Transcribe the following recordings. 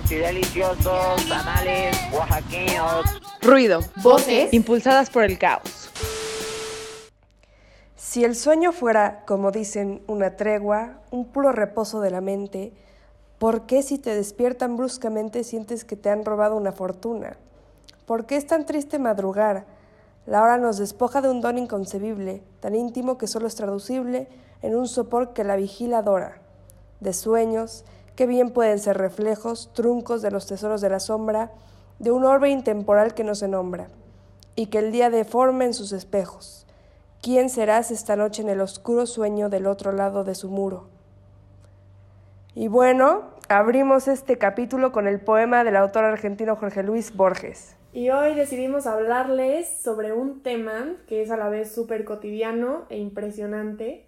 ricos y deliciosos tamales oaxaqueños. Ruido. Voces. Impulsadas por el caos. Si el sueño fuera, como dicen, una tregua, un puro reposo de la mente, ¿por qué si te despiertan bruscamente sientes que te han robado una fortuna? ¿Por qué es tan triste madrugar? La hora nos despoja de un don inconcebible, tan íntimo que solo es traducible en un sopor que la vigila adora. De sueños, que bien pueden ser reflejos, truncos de los tesoros de la sombra, de un orbe intemporal que no se nombra, y que el día deforme en sus espejos. ¿Quién serás esta noche en el oscuro sueño del otro lado de su muro? Y bueno, abrimos este capítulo con el poema del autor argentino Jorge Luis Borges. Y hoy decidimos hablarles sobre un tema que es a la vez súper cotidiano e impresionante,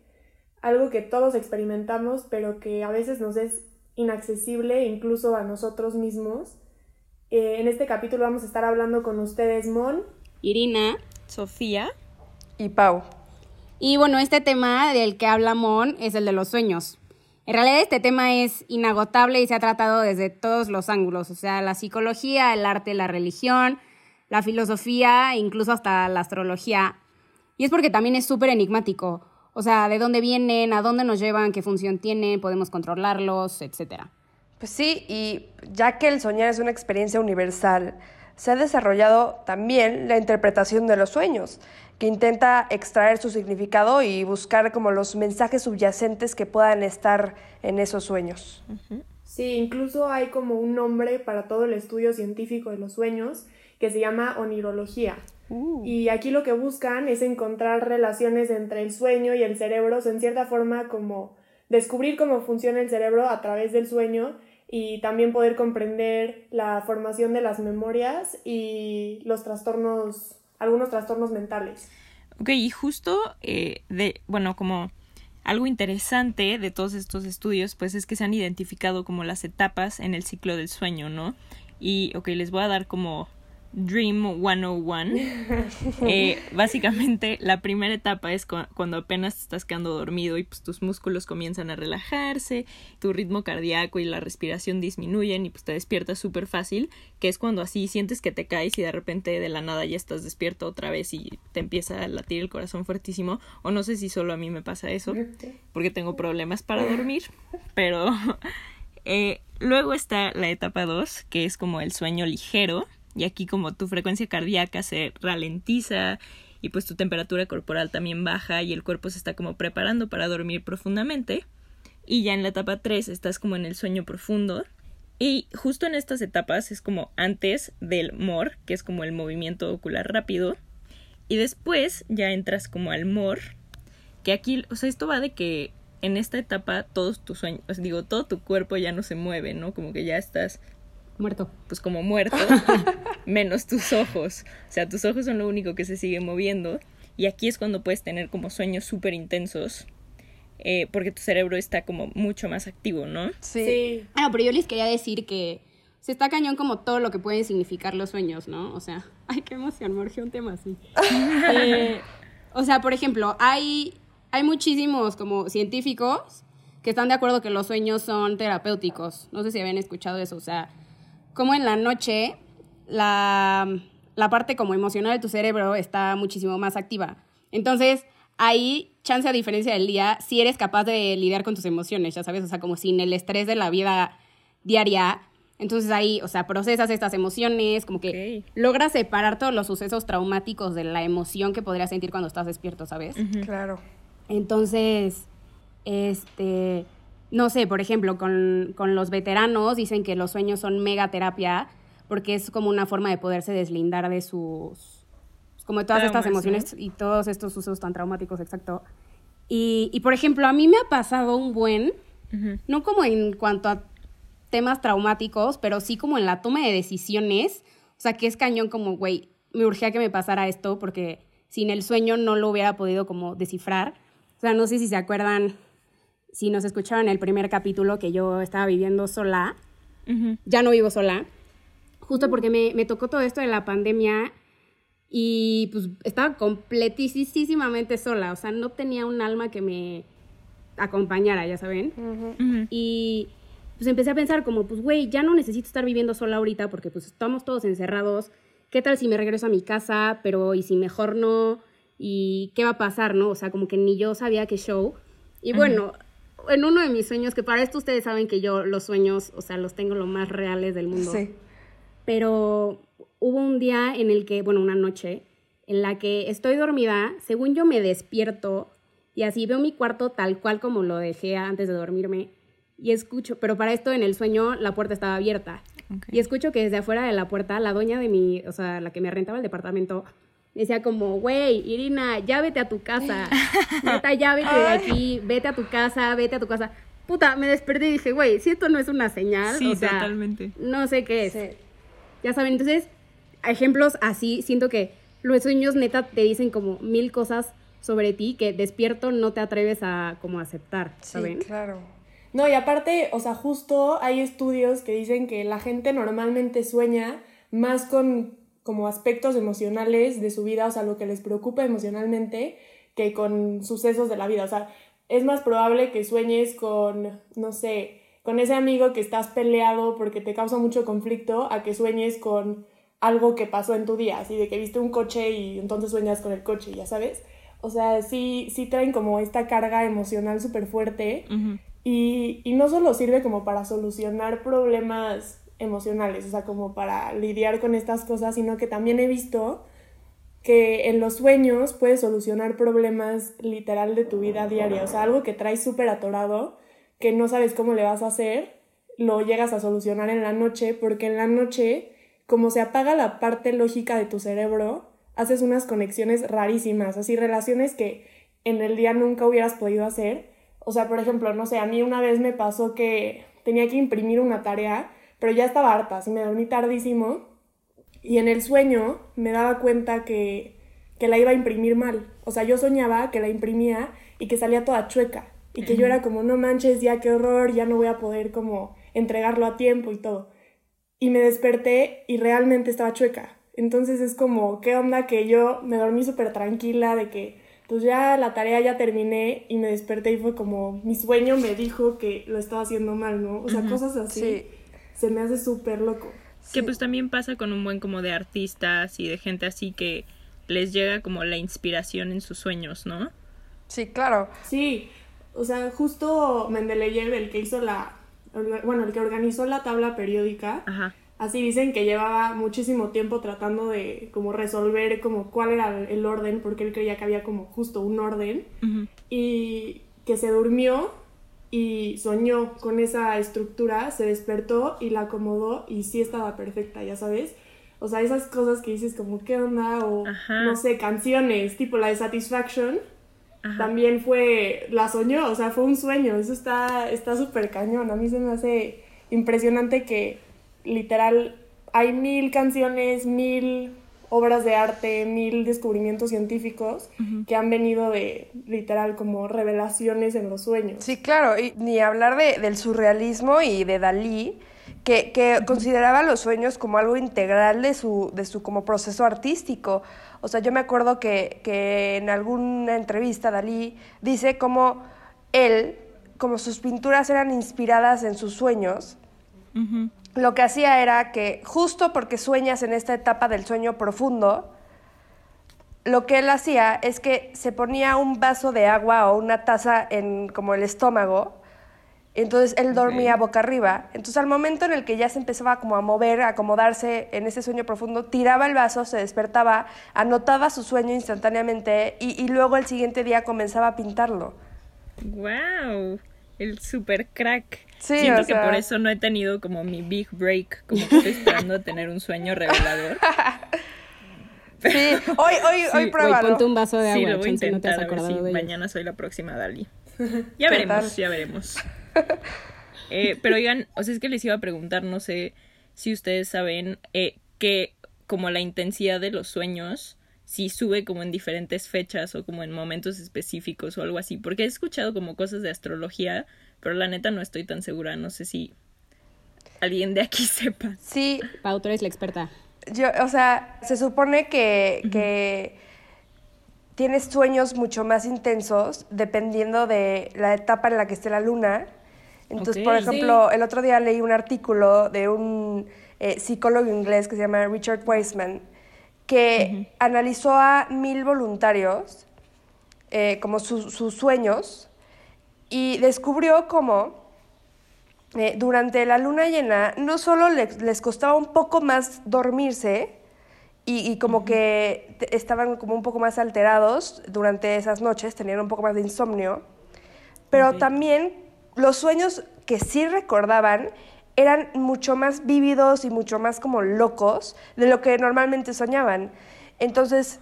algo que todos experimentamos, pero que a veces nos es inaccesible incluso a nosotros mismos. Eh, en este capítulo vamos a estar hablando con ustedes, Mon, Irina, Sofía y Pau. Y bueno, este tema del que habla Mon es el de los sueños. En realidad este tema es inagotable y se ha tratado desde todos los ángulos, o sea, la psicología, el arte, la religión, la filosofía, incluso hasta la astrología. Y es porque también es súper enigmático. O sea, de dónde vienen, a dónde nos llevan, qué función tienen, podemos controlarlos, etc. Pues sí, y ya que el soñar es una experiencia universal, se ha desarrollado también la interpretación de los sueños, que intenta extraer su significado y buscar como los mensajes subyacentes que puedan estar en esos sueños. Sí, incluso hay como un nombre para todo el estudio científico de los sueños que se llama onirología. Uh. Y aquí lo que buscan es encontrar relaciones entre el sueño y el cerebro, en cierta forma como descubrir cómo funciona el cerebro a través del sueño y también poder comprender la formación de las memorias y los trastornos, algunos trastornos mentales. Ok, y justo eh, de, bueno, como algo interesante de todos estos estudios, pues es que se han identificado como las etapas en el ciclo del sueño, ¿no? Y, ok, les voy a dar como Dream 101. Eh, básicamente, la primera etapa es cuando apenas estás quedando dormido y pues tus músculos comienzan a relajarse, tu ritmo cardíaco y la respiración disminuyen y pues te despiertas súper fácil, que es cuando así sientes que te caes y de repente de la nada ya estás despierto otra vez y te empieza a latir el corazón fuertísimo. O no sé si solo a mí me pasa eso, porque tengo problemas para dormir, pero eh, luego está la etapa 2, que es como el sueño ligero y aquí como tu frecuencia cardíaca se ralentiza y pues tu temperatura corporal también baja y el cuerpo se está como preparando para dormir profundamente. Y ya en la etapa 3 estás como en el sueño profundo. Y justo en estas etapas es como antes del MOR, que es como el movimiento ocular rápido. Y después ya entras como al MOR, que aquí, o sea, esto va de que en esta etapa todos tus sueños, digo, todo tu cuerpo ya no se mueve, ¿no? Como que ya estás Muerto. Pues como muerto, menos tus ojos. O sea, tus ojos son lo único que se sigue moviendo. Y aquí es cuando puedes tener como sueños súper intensos. Eh, porque tu cerebro está como mucho más activo, ¿no? Sí. Ah, pero yo les quería decir que se está cañón como todo lo que pueden significar los sueños, ¿no? O sea, ay, qué emoción, me un tema así. Eh, o sea, por ejemplo, hay, hay muchísimos como científicos que están de acuerdo que los sueños son terapéuticos. No sé si habían escuchado eso, o sea, como en la noche la, parte como emocional de tu cerebro está muchísimo más activa. Entonces, ahí, chance a diferencia del día, si eres capaz de lidiar con tus emociones, ya sabes, o sea, como sin el estrés de la vida diaria. Entonces ahí, o sea, procesas estas emociones, como que logras separar todos los sucesos traumáticos de la emoción que podrías sentir cuando estás despierto, ¿sabes? Claro. Entonces, este, no sé, por ejemplo, con, los veteranos dicen que los sueños son mega terapia porque es como una forma de poderse deslindar de sus, como de todas estas emociones y todos estos sucesos tan traumáticos, exacto. Y, por ejemplo, a mí me ha pasado un buen, no como en cuanto a temas traumáticos, pero sí como en la toma de decisiones, o sea, que es cañón como, güey, me urgía que me pasara esto porque sin el sueño no lo hubiera podido como descifrar. O sea, no sé si se acuerdan si nos escucharon el primer capítulo que yo estaba viviendo sola, ya no vivo sola, justo porque me, me, tocó todo esto de la pandemia y pues estaba completísimamente sola, o sea, no tenía un alma que me acompañara, ya saben. Y pues empecé a pensar como, pues, güey, ya no necesito estar viviendo sola ahorita porque pues estamos todos encerrados. ¿Qué tal si me regreso a mi casa, pero y si mejor no? ¿Y qué va a pasar, no? O sea, como que ni yo sabía qué show. Y bueno, en uno de mis sueños, que para esto ustedes saben que yo los sueños, o sea, los tengo lo más reales del mundo. Sí. Pero hubo un día en el que, bueno, una noche, en la que estoy dormida, según yo me despierto y así veo mi cuarto tal cual como lo dejé antes de dormirme y escucho, pero para esto en el sueño la puerta estaba abierta. Y escucho que desde afuera de la puerta la dueña de mi, o sea, la que me rentaba el departamento, decía como, güey, Irina, ya vete a tu casa. Neta, ya vete de aquí, vete a tu casa, vete a tu casa. Puta, me desperté y dije, güey, si esto no es una señal, Sí, o sea, totalmente. no sé qué es. Sí. Ya saben, entonces, ejemplos así, siento que los sueños neta te dicen como mil cosas sobre ti que despierto no te atreves a como aceptar, Sí, ¿saben? claro. No, y aparte, o sea, justo hay estudios que dicen que la gente normalmente sueña más con como aspectos emocionales de su vida, o sea, lo que les preocupa emocionalmente, que con sucesos de la vida. O sea, es más probable que sueñes con, no sé, con ese amigo que estás peleado porque te causa mucho conflicto, a que sueñes con algo que pasó en tu día, así de que viste un coche y entonces sueñas con el coche, ya sabes. O sea, sí, sí traen como esta carga emocional súper fuerte. Ujú. Y, y no solo sirve como para solucionar problemas emocionales, o sea, como para lidiar con estas cosas, sino que también he visto que en los sueños puedes solucionar problemas literal de tu vida diaria, o sea, algo que traes súper atorado, que no sabes cómo le vas a hacer, lo llegas a solucionar en la noche, porque en la noche, como se apaga la parte lógica de tu cerebro, haces unas conexiones rarísimas, así relaciones que en el día nunca hubieras podido hacer. O sea, por ejemplo, no sé, a mí una vez me pasó que tenía que imprimir una tarea, pero ya estaba harta, así me dormí tardísimo y en el sueño me daba cuenta que, que la iba a imprimir mal. O sea, yo soñaba que la imprimía y que salía toda chueca. Y que yo era como, no manches, ya qué horror, ya no voy a poder como entregarlo a tiempo y todo. Y me desperté y realmente estaba chueca. Entonces es como, ¿qué onda? Que yo me dormí súper tranquila de que, pues ya la tarea ya terminé y me desperté y fue como, mi sueño me dijo que lo estaba haciendo mal, ¿no? O sea, cosas así. Sí. Se me hace súper loco. Que pues también pasa con un buen como de artistas y de gente así que les llega como la inspiración en sus sueños, ¿no? Sí, claro. Sí, o sea, justo Mendeleev, el que hizo la, bueno, el que organizó la tabla periódica, Ajá. así dicen que llevaba muchísimo tiempo tratando de como resolver como cuál era el orden, porque él creía que había como justo un orden, Ujú. y que se durmió y soñó con esa estructura, se despertó y la acomodó y sí estaba perfecta, ya sabes. O sea, esas cosas que dices como, ¿qué onda? O, Ajá. no sé, canciones, tipo la de Satisfaction, Ajá. también fue, la soñó, o sea, fue un sueño, eso está está súper cañón, a mí se me hace impresionante que literal hay mil canciones, mil obras de arte, mil descubrimientos científicos que han venido de literal como revelaciones en los sueños. Sí, claro, y ni hablar de- del surrealismo y de Dalí, que, que consideraba los sueños como algo integral de su, de su como proceso artístico. O sea, yo me acuerdo que, que en alguna entrevista Dalí dice como él, como sus pinturas eran inspiradas en sus sueños, Ujú. Lo que hacía era que justo porque sueñas en esta etapa del sueño profundo, lo que él hacía es que se ponía un vaso de agua o una taza en como el estómago, entonces él dormía boca arriba. Entonces al momento en el que ya se empezaba como a mover, a acomodarse en ese sueño profundo, tiraba el vaso, se despertaba, anotaba su sueño instantáneamente y, y luego el siguiente día comenzaba a pintarlo. Wow, el super crack. Sí, Siento o que sea- por eso no he tenido como mi big break, como que estoy esperando a tener un sueño revelador. Sí, hoy, hoy, hoy Sí, Güey, pruébalo. ponte un vaso de sí, agua, lo voy a no te intentar has a ver si de mañana soy la próxima Dalí. Ya ¿Qué veremos, tal? ya veremos. Eh, pero oigan, o sea, es que les iba a preguntar, no sé si ustedes saben eh, que como la intensidad de los sueños, si sube como en diferentes fechas o como en momentos específicos o algo así, porque he escuchado como cosas de astrología, pero la neta no estoy tan segura, no sé si alguien de aquí sepa. Sí, Pau, tú eres la experta. Yo, o sea, se supone que, que tienes sueños mucho más intensos dependiendo de la etapa en la que esté la luna. Entonces, por ejemplo, el otro día leí un artículo de un eh, psicólogo inglés que se llama Richard Weissman, que analizó a mil voluntarios eh, como su- sus sueños y descubrió cómo eh, durante la luna llena no solo les, les costaba un poco más dormirse y, y como que estaban como un poco más alterados durante esas noches, tenían un poco más de insomnio, pero también los sueños que sí recordaban eran mucho más vívidos y mucho más como locos de lo que normalmente soñaban. Entonces,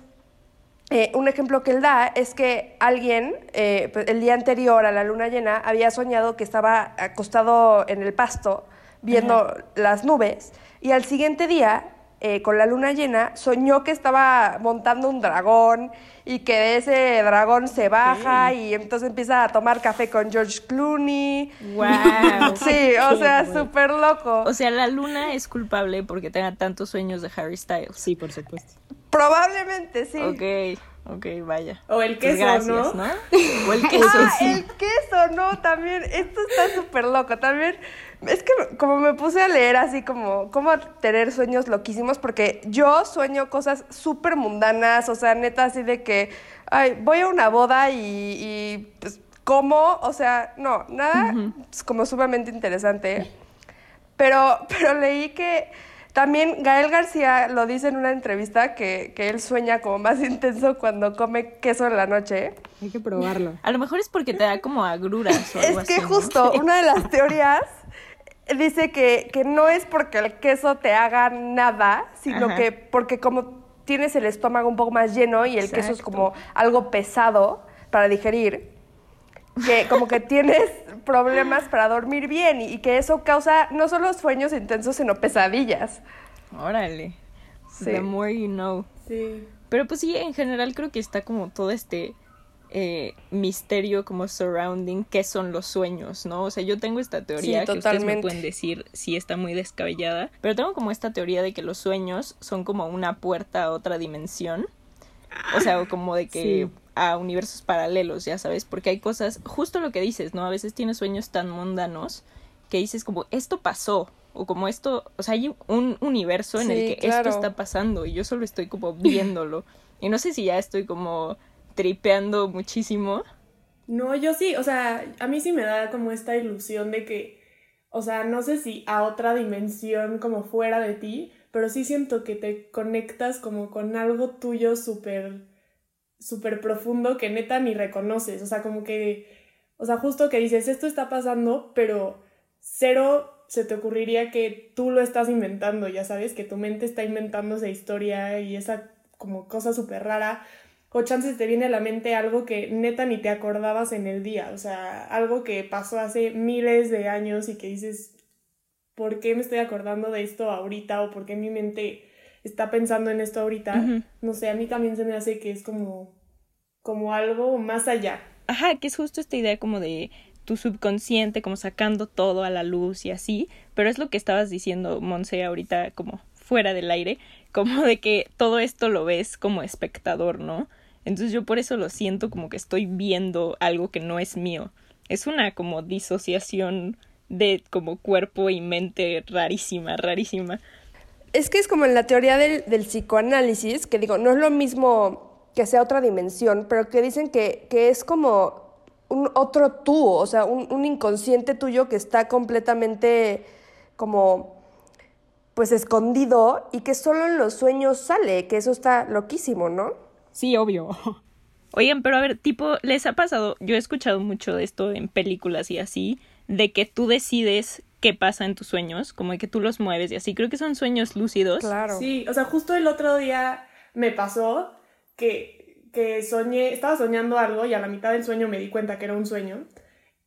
eh, un ejemplo que él da es que alguien eh, pues, el día anterior a la luna llena había soñado que estaba acostado en el pasto viendo las nubes y al siguiente día, eh, con la luna llena, soñó que estaba montando un dragón y que de ese dragón se baja y entonces empieza a tomar café con George Clooney. Wow. Sí, o sea, súper loco. O sea, la luna es culpable porque tenga tantos sueños de Harry Styles. Sí, por supuesto. Probablemente sí. Ok, ok, vaya. O el Pues queso, gracias, ¿no? O el queso, Ah, sí. el queso, no, también, esto está súper loco, también, es que como me puse a leer así como, cómo tener sueños loquísimos, porque yo sueño cosas súper mundanas, o sea, neta, así de que, ay, voy a una boda y, y pues, ¿cómo? O sea, no, nada, es como sumamente interesante, pero, pero leí que también Gael García lo dice en una entrevista que, que él sueña como más intenso cuando come queso en la noche. Hay que probarlo. A lo mejor es porque te da como agruras o algo Es que así, ¿no? justo una de las teorías dice que, que no es porque el queso te haga nada, sino Ajá. que porque como tienes el estómago un poco más lleno y el queso es como algo pesado para digerir, que como que tienes problemas para dormir bien y, y que eso causa no solo sueños intensos, sino pesadillas. Órale. Sí. The more you know. Sí. Pero pues sí, en general creo que está como todo este eh, misterio como surrounding qué son los sueños, ¿no? O sea, yo tengo esta teoría Sí, que ustedes me pueden decir si está muy descabellada, pero tengo como esta teoría de que los sueños son como una puerta a otra dimensión. O sea, o como de que Sí. a universos paralelos, ya sabes, porque hay cosas, justo lo que dices, ¿no? A veces tienes sueños tan mundanos que dices como esto pasó o como esto, o sea, hay un universo en Sí, el que claro. esto está pasando y yo solo estoy como viéndolo. Y no sé si ya estoy como tripeando muchísimo. No, yo sí, o sea, a mí sí me da como esta ilusión de que, o sea, no sé si a otra dimensión como fuera de ti, pero sí siento que te conectas como con algo tuyo súper, súper profundo que neta ni reconoces, o sea, como que, o sea, justo que dices, esto está pasando, pero cero se te ocurriría que tú lo estás inventando, ya sabes, que tu mente está inventando esa historia y esa como cosa súper rara o chances te viene a la mente algo que neta ni te acordabas en el día, o sea, algo que pasó hace miles de años y que dices, ¿por qué me estoy acordando de esto ahorita? o por qué mi mente está pensando en esto ahorita? No sé, a mí también se me hace que es como, como algo más allá. Ajá, que es justo esta idea como de tu subconsciente, como sacando todo a la luz y así, pero es lo que estabas diciendo, Monse, ahorita como fuera del aire, como de que todo esto lo ves como espectador, ¿no? Entonces yo por eso lo siento como que estoy viendo algo que no es mío. Es una como disociación de como cuerpo y mente rarísima, rarísima. Es que es como en la teoría del, del psicoanálisis, que digo, no es lo mismo que sea otra dimensión, pero que dicen que, que es como un otro tú, o sea, un, un inconsciente tuyo que está completamente como pues escondido y que solo en los sueños sale, que eso está loquísimo, ¿no? Sí, obvio. Oigan, pero a ver, tipo, ¿les ha pasado? Yo he escuchado mucho de esto en películas y así, de que tú decides qué pasa en tus sueños, como de que tú los mueves y así. Creo que son sueños lúcidos. Claro. Sí, o sea, justo el otro día me pasó que, que soñé, estaba soñando algo y a la mitad del sueño me di cuenta que era un sueño.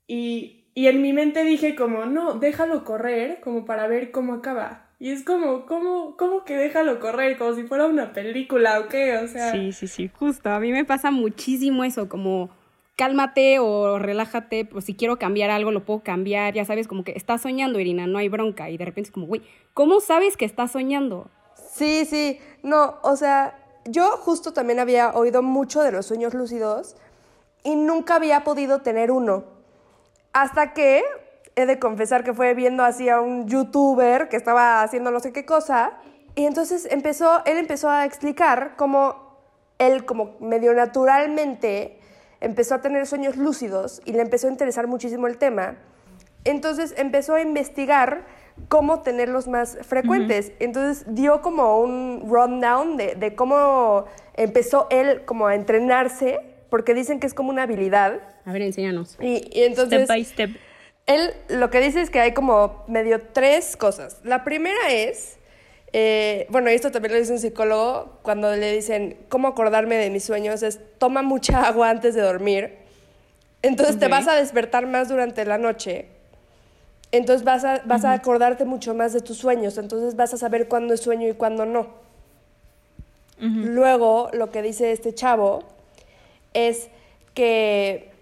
Y, y en mi mente dije como, no, déjalo correr, como para ver cómo acaba. Y es como, ¿cómo, cómo que déjalo correr? Como si fuera una película o qué, o sea... Sí, sí, sí. Justo, a mí me pasa muchísimo eso, como cálmate o relájate, pues si quiero cambiar algo lo puedo cambiar, ya sabes, como que estás soñando, Irina, no hay bronca, y de repente es como, güey, ¿cómo sabes que estás soñando? Sí, sí, no, o sea, yo justo también había oído mucho de los sueños lúcidos y nunca había podido tener uno. Hasta que he de confesar que fue viendo así a un youtuber que estaba haciendo no sé qué cosa. Y entonces empezó, él empezó a explicar cómo él, como medio naturalmente, empezó a tener sueños lúcidos y le empezó a interesar muchísimo el tema. Entonces empezó a investigar cómo tenerlos más frecuentes. Entonces dio como un rundown de, de cómo empezó él como a entrenarse, porque dicen que es como una habilidad. A ver, enséñanos. Y, y entonces... Step by step. Él lo que dice es que hay como medio tres cosas. La primera es, eh, bueno, esto también lo dice un psicólogo, cuando le dicen cómo acordarme de mis sueños, es toma mucha agua antes de dormir. Entonces te vas a despertar más durante la noche. Entonces vas, a, vas a acordarte mucho más de tus sueños. Entonces vas a saber cuándo es sueño y cuándo no. Luego, lo que dice este chavo es que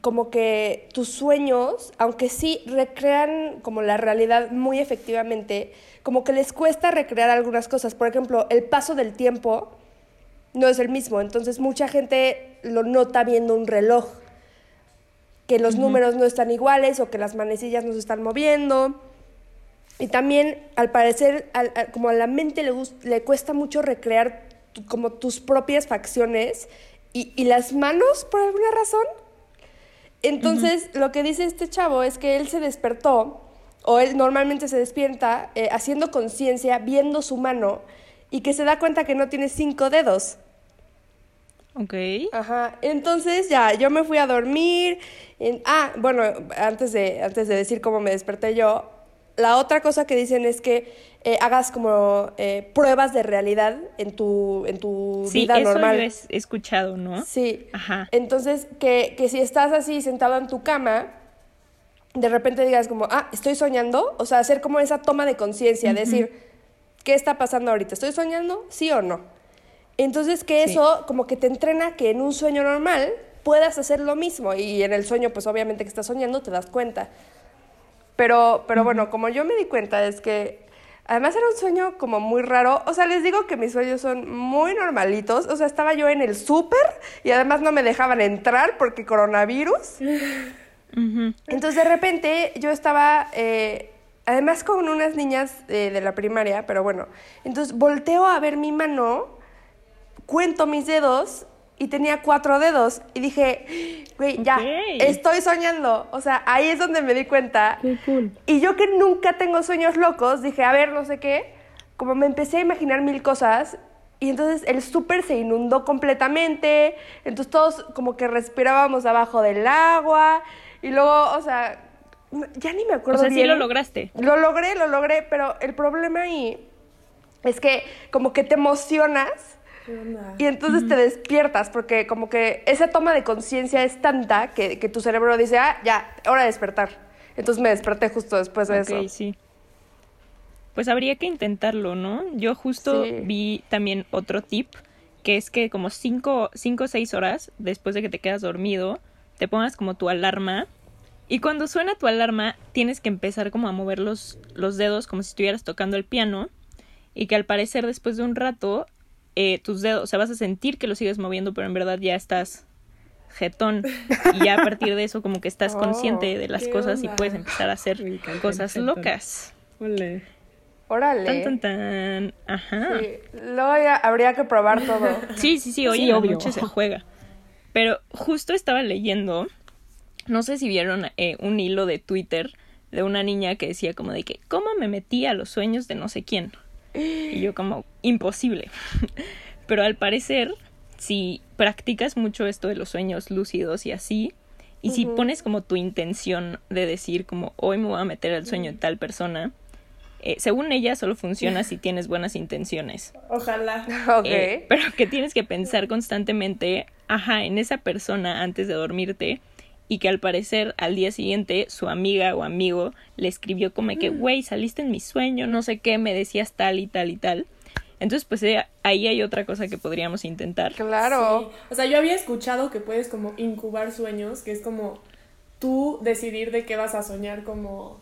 como que tus sueños, aunque sí recrean como la realidad muy efectivamente, como que les cuesta recrear algunas cosas. Por ejemplo, el paso del tiempo no es el mismo. Entonces mucha gente lo nota viendo un reloj, que los números no están iguales o que las manecillas no se están moviendo. Y también, al parecer, al- al- como a la mente le, le cuesta mucho recrear tu- como tus propias facciones y, y las manos, por alguna razón. Entonces, lo que dice este chavo es que él se despertó, o él normalmente se despierta eh, haciendo conciencia, viendo su mano, y que se da cuenta que no tiene cinco dedos. Ok. Ajá, entonces ya, yo me fui a dormir. en- ah, bueno, antes de, antes de decir cómo me desperté yo, la otra cosa que dicen es que eh, hagas como eh, pruebas de realidad en tu, en tu Sí, vida eso normal. yo he es- he escuchado, ¿no? Sí. Ajá. Entonces, que, que si estás así sentado en tu cama, de repente digas como, ah, estoy soñando. O sea, hacer como esa toma de conciencia, decir, ¿qué está pasando ahorita? ¿Estoy soñando? ¿Sí o no? Entonces, que Sí. eso como que te entrena que en un sueño normal puedas hacer lo mismo. Y en el sueño, pues obviamente que estás soñando, te das cuenta. Pero, pero bueno, como yo me di cuenta es que además era un sueño como muy raro. O sea, les digo que mis sueños son muy normalitos. O sea, estaba yo en el súper y además no me dejaban entrar porque coronavirus. Entonces de repente yo estaba, eh, además con unas niñas eh, de la primaria, pero bueno, entonces volteo a ver mi mano, cuento mis dedos y tenía cuatro dedos y dije, güey, ya, estoy soñando. O sea, ahí es donde me di cuenta. Qué cool. Y yo que nunca tengo sueños locos, dije, a ver, no sé qué, como me empecé a imaginar mil cosas y entonces el súper se inundó completamente, entonces todos como que respirábamos abajo del agua y luego, o sea, ya ni me O acuerdo sea, sí lo lograste. Lo logré, lo logré, pero el problema ahí es que como que te emocionas. Y entonces te despiertas porque como que esa toma de conciencia es tanta que, que tu cerebro dice, ah, ya, hora de despertar. Entonces me desperté justo después de Ok, eso. sí. Pues habría que intentarlo, ¿no? Yo justo Sí. vi también otro tip, que es que como 5 o 6 horas después de que te quedas dormido, te pongas como tu alarma. Y cuando suena tu alarma, tienes que empezar como a mover los, los dedos como si estuvieras tocando el piano. Y que al parecer después de un rato, eh, tus dedos, o sea, vas a sentir que los sigues moviendo, pero en verdad ya estás jetón. Y ya a partir de eso como que estás Oh, consciente de las ¿qué cosas y puedes empezar a hacer cosas jetón. locas. Ole. Órale. Tan, tan, tan. Ajá. Sí, Luego ya habría que probar todo. Sí, sí, sí, hoy Sí, en la obvio. noche se juega. Pero justo estaba leyendo, no sé si vieron eh, un hilo de Twitter de una niña que decía como de que, ¿cómo me metí a los sueños de no sé quién? Y yo como, imposible. Pero al parecer, si practicas mucho esto de los sueños lúcidos y así, y si pones como tu intención de decir como, hoy me voy a meter al sueño de tal persona, eh, según ella solo funciona si tienes buenas intenciones. Ojalá. ok. Eh, pero que tienes que pensar constantemente, ajá, en esa persona antes de dormirte y que al parecer al día siguiente su amiga o amigo le escribió como que, güey, saliste en mi sueño, no sé qué, me decías tal y tal y tal. Entonces, pues eh, ahí hay otra cosa que podríamos intentar. claro. Sí. O sea, yo había escuchado que puedes como incubar sueños, que es como tú decidir de qué vas a soñar como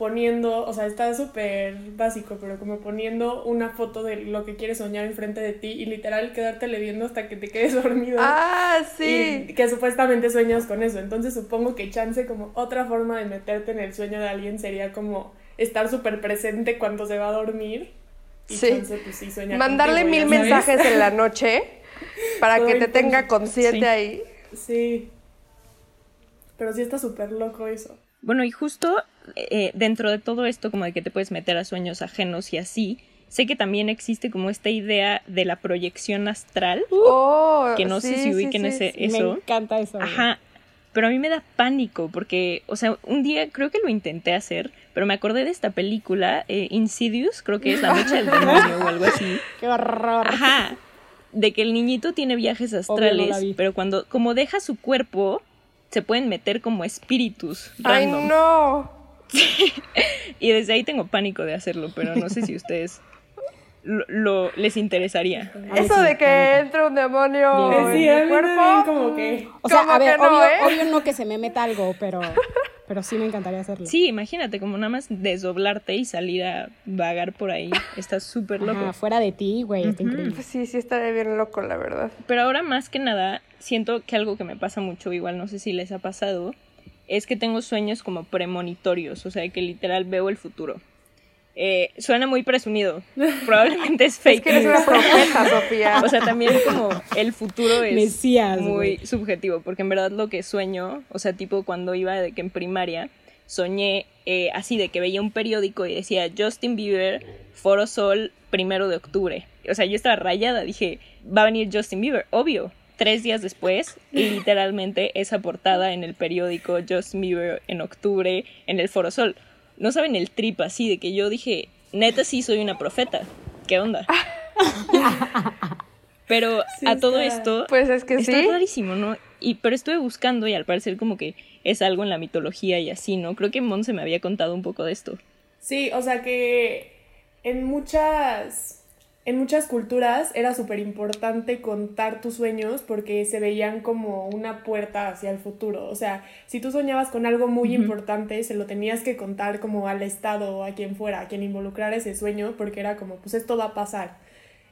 poniendo, o sea, está súper básico, pero como poniendo una foto de lo que quieres soñar enfrente de ti y literal quedártele viendo hasta que te quedes dormido. Ah, sí. Y que supuestamente sueñas con eso. Entonces supongo que chance como otra forma de meterte en el sueño de alguien sería como estar súper presente cuando se va a dormir. Y Sí. chance, pues, sí, sueña Mandarle contigo, mil sabes. mensajes en la noche para Todo que te el tenga consciente Sí. ahí. Sí. Pero sí está súper loco eso. Bueno, y justo eh, dentro de todo esto, como de que te puedes meter a sueños ajenos y así, sé que también existe como esta idea de la proyección astral, Oh, que no sé si ubiquen sí, ese, sí. eso. Me encanta eso. Ajá. Pero a mí me da pánico porque, o sea, un día creo que lo intenté hacer, pero me acordé de esta película, eh, Insidious, creo que es La Noche del Demonio o algo así. Qué horror. Ajá. De que el niñito tiene viajes astrales, pero cuando, como deja su cuerpo, se pueden meter como espíritus. Ay, no. Y desde ahí tengo pánico de hacerlo, pero no sé si ustedes lo, lo- les interesaría. Eso de que entre un demonio en sí, mi cuerpo. como que... O sea, ¿Cómo a ver, que no, obvio, eh? obvio no que se me meta algo, pero, pero sí me encantaría hacerlo. Sí, imagínate, como nada más desdoblarte y salir a vagar por ahí. Está súper loco. Ajá, fuera de ti, güey, está increíble. Pues sí, sí estaría bien loco, la verdad. Pero ahora más que nada, siento que algo que me pasa mucho, igual no sé si les ha pasado, es que tengo sueños como premonitorios, o sea, que literal veo el futuro. Eh, suena muy presumido, probablemente es fake. Es que eres una profeta, Sofía. O sea, también como el futuro es Mesías, muy subjetivo, porque en verdad lo que sueño, o sea, tipo cuando iba de que en primaria, soñé eh, así de que veía un periódico y decía Justin Bieber, Foro Sol, primero de octubre. O sea, yo estaba rayada, dije, va a venir Justin Bieber, obvio. Tres días después, literalmente esa portada en el periódico Justin Bieber en octubre en el Foro Sol. No saben el trip así de que yo dije, neta sí soy una profeta. ¿Qué onda? Pero Sí a todo está- esto, Pues es que está sí. rarísimo, ¿no? Y, pero estuve buscando y al parecer como que es algo en la mitología y así, ¿no? Creo que Mon se me había contado un poco de esto. Sí, o sea que en muchas, en muchas culturas era súper importante contar tus sueños porque se veían como una puerta hacia el futuro. O sea, si tú soñabas con algo muy importante, se lo tenías que contar como al Estado o a quien fuera, a quien involucrara ese sueño, porque era como, pues esto va a pasar.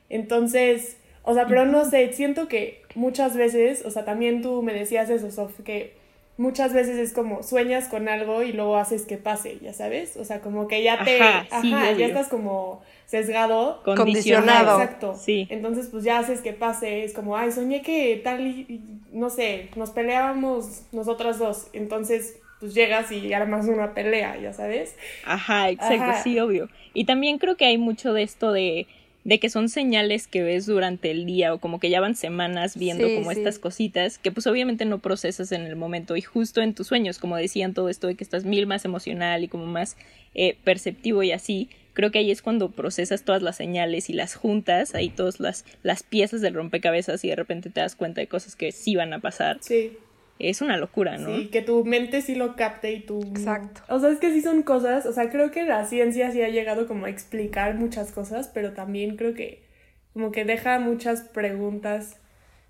Entonces, o sea, pero no sé, siento que muchas veces, o sea, también tú me decías eso, Sof, que muchas veces es como sueñas con algo y luego haces que pase, ya sabes, o sea, como que ya te, Ajá, sí, ajá, obvio. ya estás como sesgado. Condicionado. Exacto. Sí. Entonces, pues ya haces que pase, es como, ay, soñé que tal y, no sé, nos peleábamos nosotras dos, entonces, pues llegas y armas una pelea, ya sabes. Ajá, exacto, Ajá. sí, obvio. Y también creo que hay mucho de esto de, de que son señales que ves durante el día o como que ya van semanas viendo Sí, como sí. estas cositas que pues obviamente no procesas en el momento y justo en tus sueños, como decían todo esto de que estás mil más emocional y como más eh, perceptivo y así, creo que ahí es cuando procesas todas las señales y las juntas, ahí todas las, las piezas del rompecabezas y de repente te das cuenta de cosas que sí van a pasar. Sí. Es una locura, ¿no? Sí, que tu mente sí lo capte y tú... no. Exacto. O sea, es que sí son cosas, o sea, creo que la ciencia sí ha llegado como a explicar muchas cosas, pero también creo que como que deja muchas preguntas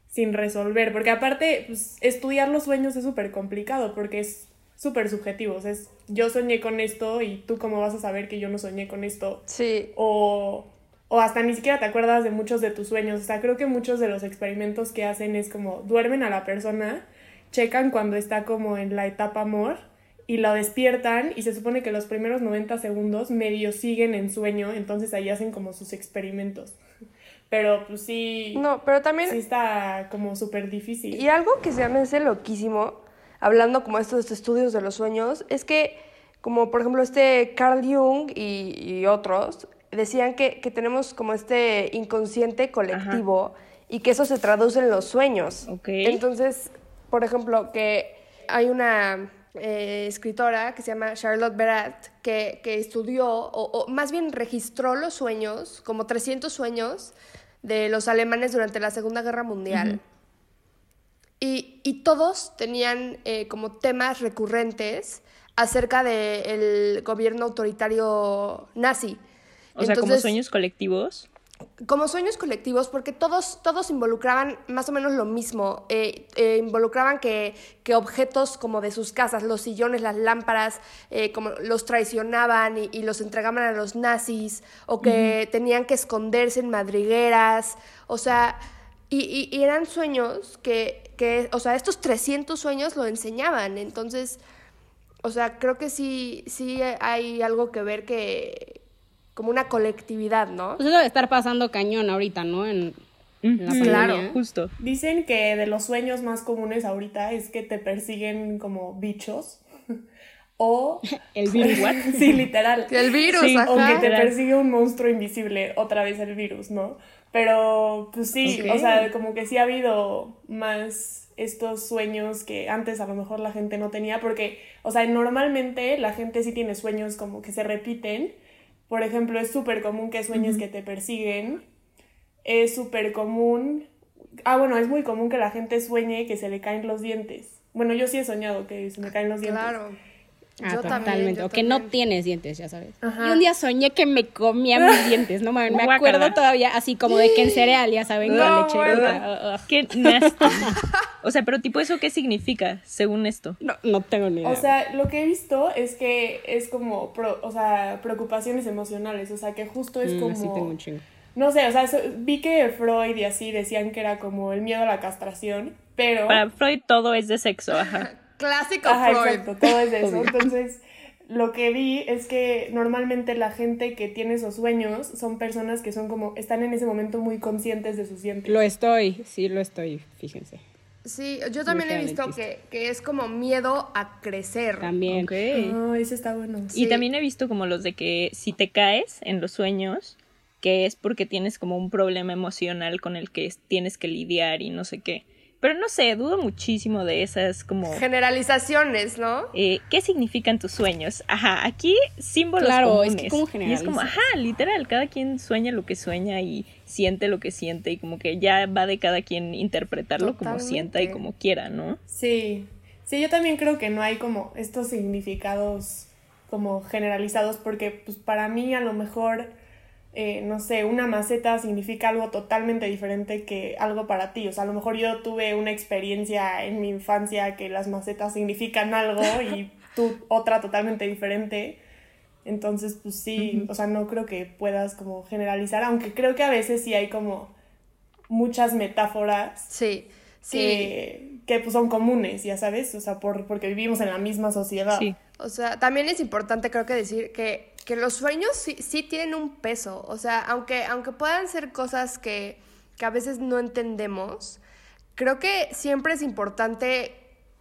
sin resolver, porque aparte, pues, estudiar los sueños es súper complicado, porque es súper subjetivo, o sea, es, yo soñé con esto y tú cómo vas a saber que yo no soñé con esto, Sí. o, o hasta ni siquiera te acuerdas de muchos de tus sueños. O sea, creo que muchos de los experimentos que hacen es como duermen a la persona, checan cuando está como en la etapa amor y lo despiertan y se supone que los primeros 90 segundos medio siguen en sueño, entonces ahí hacen como sus experimentos. Pero pues sí, No, pero también sí está como súper difícil. Y algo que se me hace loquísimo, hablando como estos estudios de los sueños, es que, como por ejemplo este Carl Jung y, y otros, decían que, que tenemos como este inconsciente colectivo y que eso se traduce en los sueños. Entonces, por ejemplo, que hay una eh, escritora que se llama Charlotte Berat que, que estudió, o, o más bien registró los sueños, como 300 sueños de los alemanes durante la Segunda Guerra Mundial. Y, y todos tenían eh, como temas recurrentes acerca del gobierno autoritario nazi. O sea, como Entonces, sueños colectivos. como sueños colectivos, porque todos, todos involucraban más o menos lo mismo. Eh, eh, involucraban que, que, objetos como de sus casas, los sillones, las lámparas, eh, como los traicionaban y, y, los entregaban a los nazis, o que tenían que esconderse en madrigueras. O sea, y, y eran sueños que, que, o sea, estos 300 sueños lo enseñaban. Entonces, o sea, creo que sí, sí hay algo que ver que como una colectividad, ¿no? Pues eso debe estar pasando cañón ahorita, ¿no? En, en la claro, pandemia. justo. Dicen que de los sueños más comunes ahorita es que te persiguen como bichos. O el virus, ¿what? sí, literal. El virus, sí, ajá. O que te persigue un monstruo invisible, otra vez el virus, ¿no? Pero, pues sí, o sea, como que sí ha habido más estos sueños que antes a lo mejor la gente no tenía, porque, o sea, normalmente la gente sí tiene sueños como que se repiten. Por ejemplo, es súper común que sueñes que te persiguen. Es súper común. Ah, bueno, es muy común que la gente sueñe que se le caen los dientes. Bueno, yo sí he soñado que se me caen los dientes. Claro. Ah, Yo también, totalmente. yo o que no tienes dientes, ya sabes. Ajá. Y un día soñé que me comía mis dientes, no mames. Me acuerdo todavía así como de que en cereal, ya saben, No, con leche. bueno. Ugh, ugh. Qué nasty. O sea, pero tipo, ¿eso qué significa, según esto? No, no tengo ni idea. O sea, lo que he visto es que es como, pro- o sea, preocupaciones emocionales, o sea, que justo es Mm, como... sí tengo un chingo. No sé, o sea, vi que Freud y así decían que era como el miedo a la castración, pero... Para Freud todo es de sexo, ajá. Clásico Ajá, Freud. exacto, todo es de eso. Entonces, lo que vi es que normalmente la gente que tiene esos sueños son personas que son como, están en ese momento muy conscientes de sus dientes. Lo estoy, sí lo estoy, fíjense. Sí, yo también he visto que, que es como miedo a crecer. También. Ok. Ah, ese está bueno. Y Sí. también he visto como los de que si te caes en los sueños, que es porque tienes como un problema emocional con el que es- tienes que lidiar y no sé qué. Pero no sé, dudo muchísimo de esas como... Generalizaciones, ¿no? eh, ¿Qué significan tus sueños? Ajá, aquí símbolos Claro, es comunes. que ¿cómo y es como, ajá, literal, cada quien sueña lo que sueña y siente lo que siente y como que ya va de cada quien interpretarlo como sienta y como quiera, ¿no? Sí, sí, yo también creo que no hay como estos significados como generalizados porque pues para mí a lo mejor, eh, no sé, una maceta significa algo totalmente diferente que algo para ti. O sea, a lo mejor yo tuve una experiencia en mi infancia que las macetas significan algo y tú otra totalmente diferente. Entonces, pues sí, o sea, no creo que puedas como generalizar, aunque creo que a veces sí hay como muchas metáforas Sí, sí. que, que, pues, son comunes, ya sabes, o sea, por, porque vivimos en la misma sociedad. Sí. O sea, también es importante creo que decir que, que los sueños sí, sí tienen un peso. O sea, aunque, aunque puedan ser cosas que, que a veces no entendemos, creo que siempre es importante,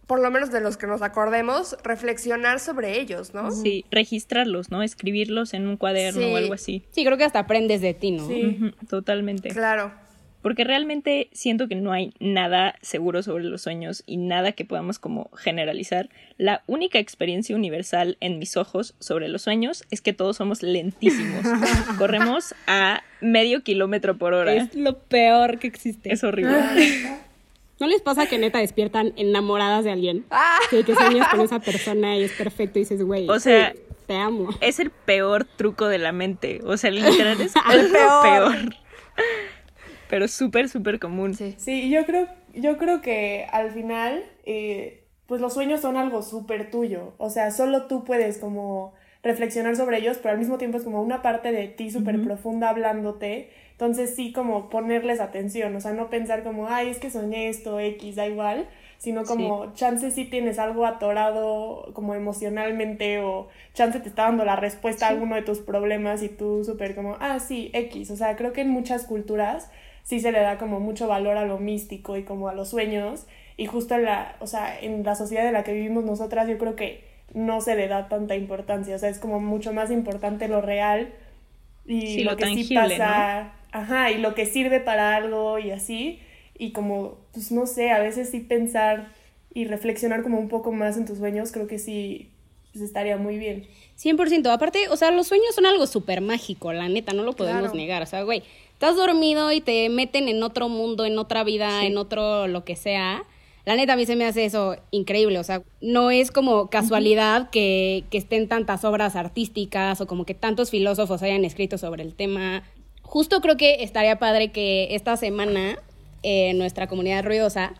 por lo menos de los que nos acordemos, reflexionar sobre ellos, ¿no? Sí, registrarlos, ¿no? Escribirlos en un cuaderno Sí. o algo así. Sí, creo que hasta aprendes de ti, ¿no? Sí. Totalmente. Claro. Porque realmente siento que no hay nada seguro sobre los sueños y nada que podamos como generalizar. La única experiencia universal en mis ojos sobre los sueños es que todos somos lentísimos. Corremos a medio kilómetro por hora. Es lo peor que existe. Es horrible. ¿No les pasa que neta despiertan enamoradas de alguien? Ah. Sí, que sueñas con esa persona y es perfecto y dices, güey, O sea- te amo. Es el peor truco de la mente. O sea, literal es El peor. Pero súper, súper común. Sí. Sí, yo creo, yo creo que al final, eh, pues los sueños son algo súper tuyo. O sea, solo tú puedes como reflexionar sobre ellos, pero al mismo tiempo es como una parte de ti súper profunda hablándote. Entonces sí, como ponerles atención, o sea, no pensar como, ay, es que soñé esto, X, da igual, sino como, chance sí tienes algo atorado como emocionalmente o chance te está dando la respuesta a alguno de tus problemas y tú súper como, ah, sí, X. O sea, creo que en muchas culturas sí se le da como mucho valor a lo místico y como a los sueños y justo en la, o sea, en la sociedad en la que vivimos nosotras yo creo que no se le da tanta importancia, o sea, es como mucho más importante lo real y Sí, lo, lo que sí tangible, pasa, ajá, y lo que sirve para algo y así, y como, pues no sé, a veces sí pensar y reflexionar como un poco más en tus sueños, creo que sí, pues estaría muy bien. 100%. Aparte, o sea, los sueños son algo súper mágico, la neta, no lo podemos Claro. negar. O sea, güey, estás dormido y te meten en otro mundo, en otra vida, en otro lo que sea. La neta, a mí se me hace eso increíble. O sea, no es como casualidad que, que estén tantas obras artísticas o como que tantos filósofos hayan escrito sobre el tema. justo creo que estaría padre que esta semana eh, nuestra comunidad ruidosa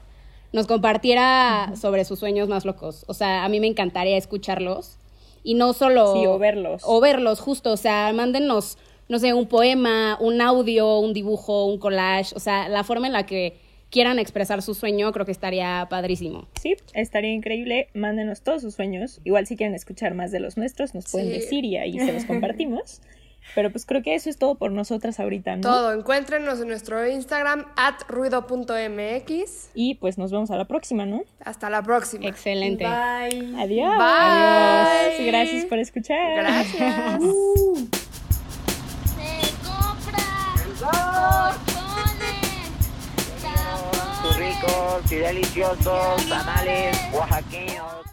nos compartiera sobre sus sueños más locos. O sea, a mí me encantaría escucharlos. Y no solo... Sí, o verlos. O verlos, justo. O sea, mándenos, no sé, un poema, un audio, un dibujo, un collage. O sea, la forma en la que quieran expresar su sueño, creo que estaría padrísimo. Sí, estaría increíble. Mándenos todos sus sueños. Igual si quieren escuchar más de los nuestros, nos pueden Sí. decir y ahí se los compartimos. Pero pues creo que eso es todo por nosotras ahorita, ¿no? Todo, encuéntrenos en nuestro Instagram, at ruido.mx. Y pues nos vemos a la próxima, ¿no? Hasta la próxima. Excelente. Bye. Adiós. Bye. Adiós. Gracias por escuchar. Gracias. Portones, Sus ricos y deliciosos tamales oaxaqueños.